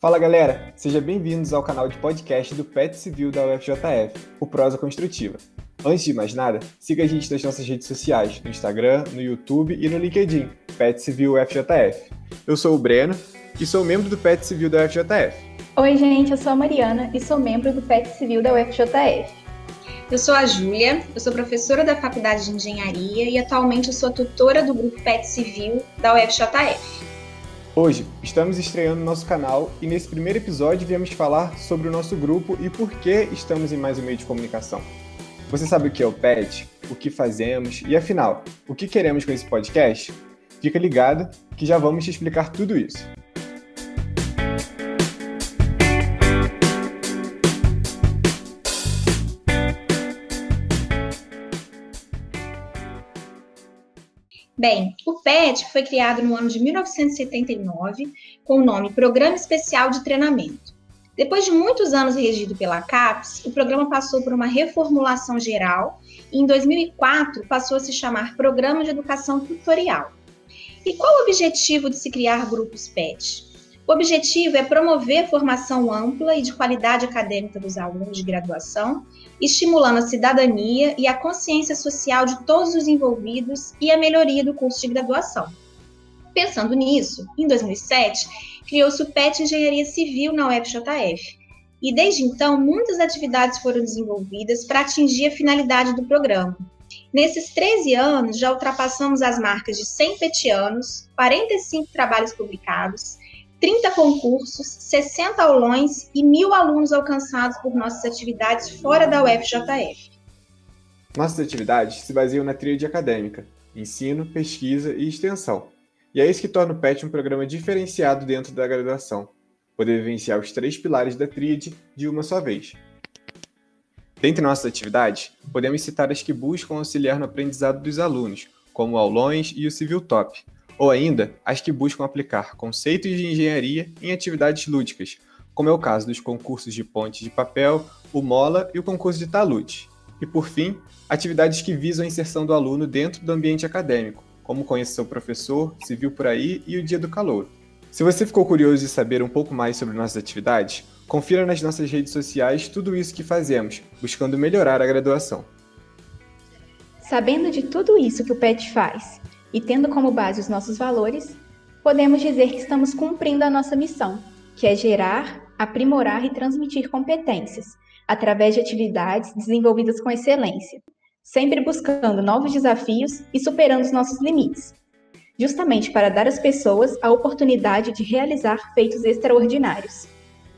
Fala galera, sejam bem-vindos ao canal de podcast do PET Civil da UFJF, o Prosa Construtiva. Antes de mais nada, siga a gente nas nossas redes sociais, no Instagram, no YouTube e no LinkedIn, PET Civil UFJF. Eu sou o Breno e sou membro do PET Civil da UFJF. Oi gente, eu sou a Mariana e sou membro do PET Civil da UFJF. Eu sou a Júlia, eu sou professora da Faculdade de Engenharia e atualmente eu sou tutora do grupo PET Civil da UFJF. Hoje estamos estreando nosso canal e nesse primeiro episódio viemos falar sobre o nosso grupo e por que estamos em mais um meio de comunicação. Você sabe o que é o PET, o que fazemos e afinal, o que queremos com esse podcast? Fica ligado que já vamos te explicar tudo isso. Bem, o PET foi criado no ano de 1979 com o nome Programa Especial de Treinamento. Depois de muitos anos regido pela CAPES, o programa passou por uma reformulação geral e em 2004 passou a se chamar Programa de Educação Tutorial. E qual o objetivo de se criar grupos PET? O objetivo é promover formação ampla e de qualidade acadêmica dos alunos de graduação, estimulando a cidadania e a consciência social de todos os envolvidos e a melhoria do curso de graduação. Pensando nisso, em 2007, criou-se o PET Engenharia Civil na UFJF, e desde então muitas atividades foram desenvolvidas para atingir a finalidade do programa. Nesses 13 anos, já ultrapassamos as marcas de 100 petianos, 45 trabalhos publicados, 30 concursos, 60 aulões e mil alunos alcançados por nossas atividades fora da UFJF. Nossas atividades se baseiam na tríade acadêmica, ensino, pesquisa e extensão. E é isso que torna o PET um programa diferenciado dentro da graduação, poder vivenciar os três pilares da tríade de uma só vez. Dentre nossas atividades, podemos citar as que buscam auxiliar no aprendizado dos alunos, como aulões e o Civil Top, ou ainda as que buscam aplicar conceitos de engenharia em atividades lúdicas, como é o caso dos concursos de ponte de papel, o MOLA e o concurso de talute. E por fim, atividades que visam a inserção do aluno dentro do ambiente acadêmico, como conhecer seu professor, se viu por aí e o dia do calor. Se você ficou curioso de saber um pouco mais sobre nossas atividades, confira nas nossas redes sociais tudo isso que fazemos, buscando melhorar a graduação. Sabendo de tudo isso que o PET faz e tendo como base os nossos valores, podemos dizer que estamos cumprindo a nossa missão, que é gerar, aprimorar e transmitir competências, através de atividades desenvolvidas com excelência, sempre buscando novos desafios e superando os nossos limites, justamente para dar às pessoas a oportunidade de realizar feitos extraordinários.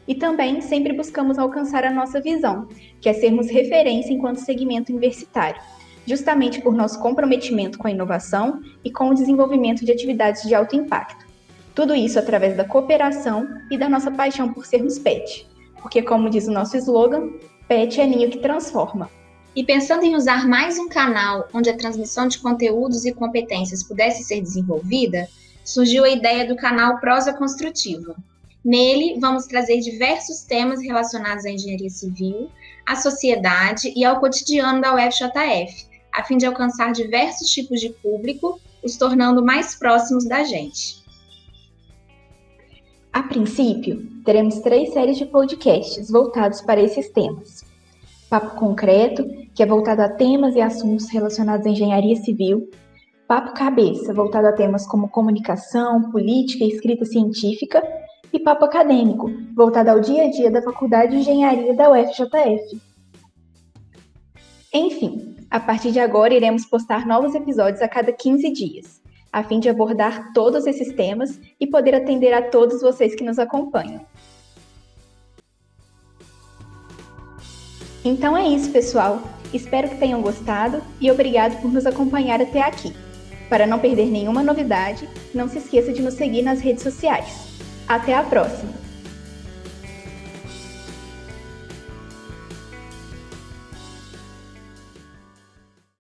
E também sempre buscamos alcançar a nossa visão, que é sermos referência enquanto segmento universitário, justamente por nosso comprometimento com a inovação e com o desenvolvimento de atividades de alto impacto. Tudo isso através da cooperação e da nossa paixão por sermos PET, porque, como diz o nosso slogan, PET é ninho que transforma. E pensando em usar mais um canal onde a transmissão de conteúdos e competências pudesse ser desenvolvida, surgiu a ideia do canal Prosa Construtiva. Nele, vamos trazer diversos temas relacionados à engenharia civil, à sociedade e ao cotidiano da UFJF, a fim de alcançar diversos tipos de público, os tornando mais próximos da gente. A princípio, teremos três séries de podcasts voltados para esses temas. Papo Concreto, que é voltado a temas e assuntos relacionados à engenharia civil. Papo Cabeça, voltado a temas como comunicação, política e escrita científica. E Papo Acadêmico, voltado ao dia a dia da Faculdade de Engenharia da UFJF. Enfim, a partir de agora, iremos postar novos episódios a cada 15 dias, a fim de abordar todos esses temas e poder atender a todos vocês que nos acompanham. Então é isso, pessoal. Espero que tenham gostado e obrigado por nos acompanhar até aqui. Para não perder nenhuma novidade, não se esqueça de nos seguir nas redes sociais. Até a próxima!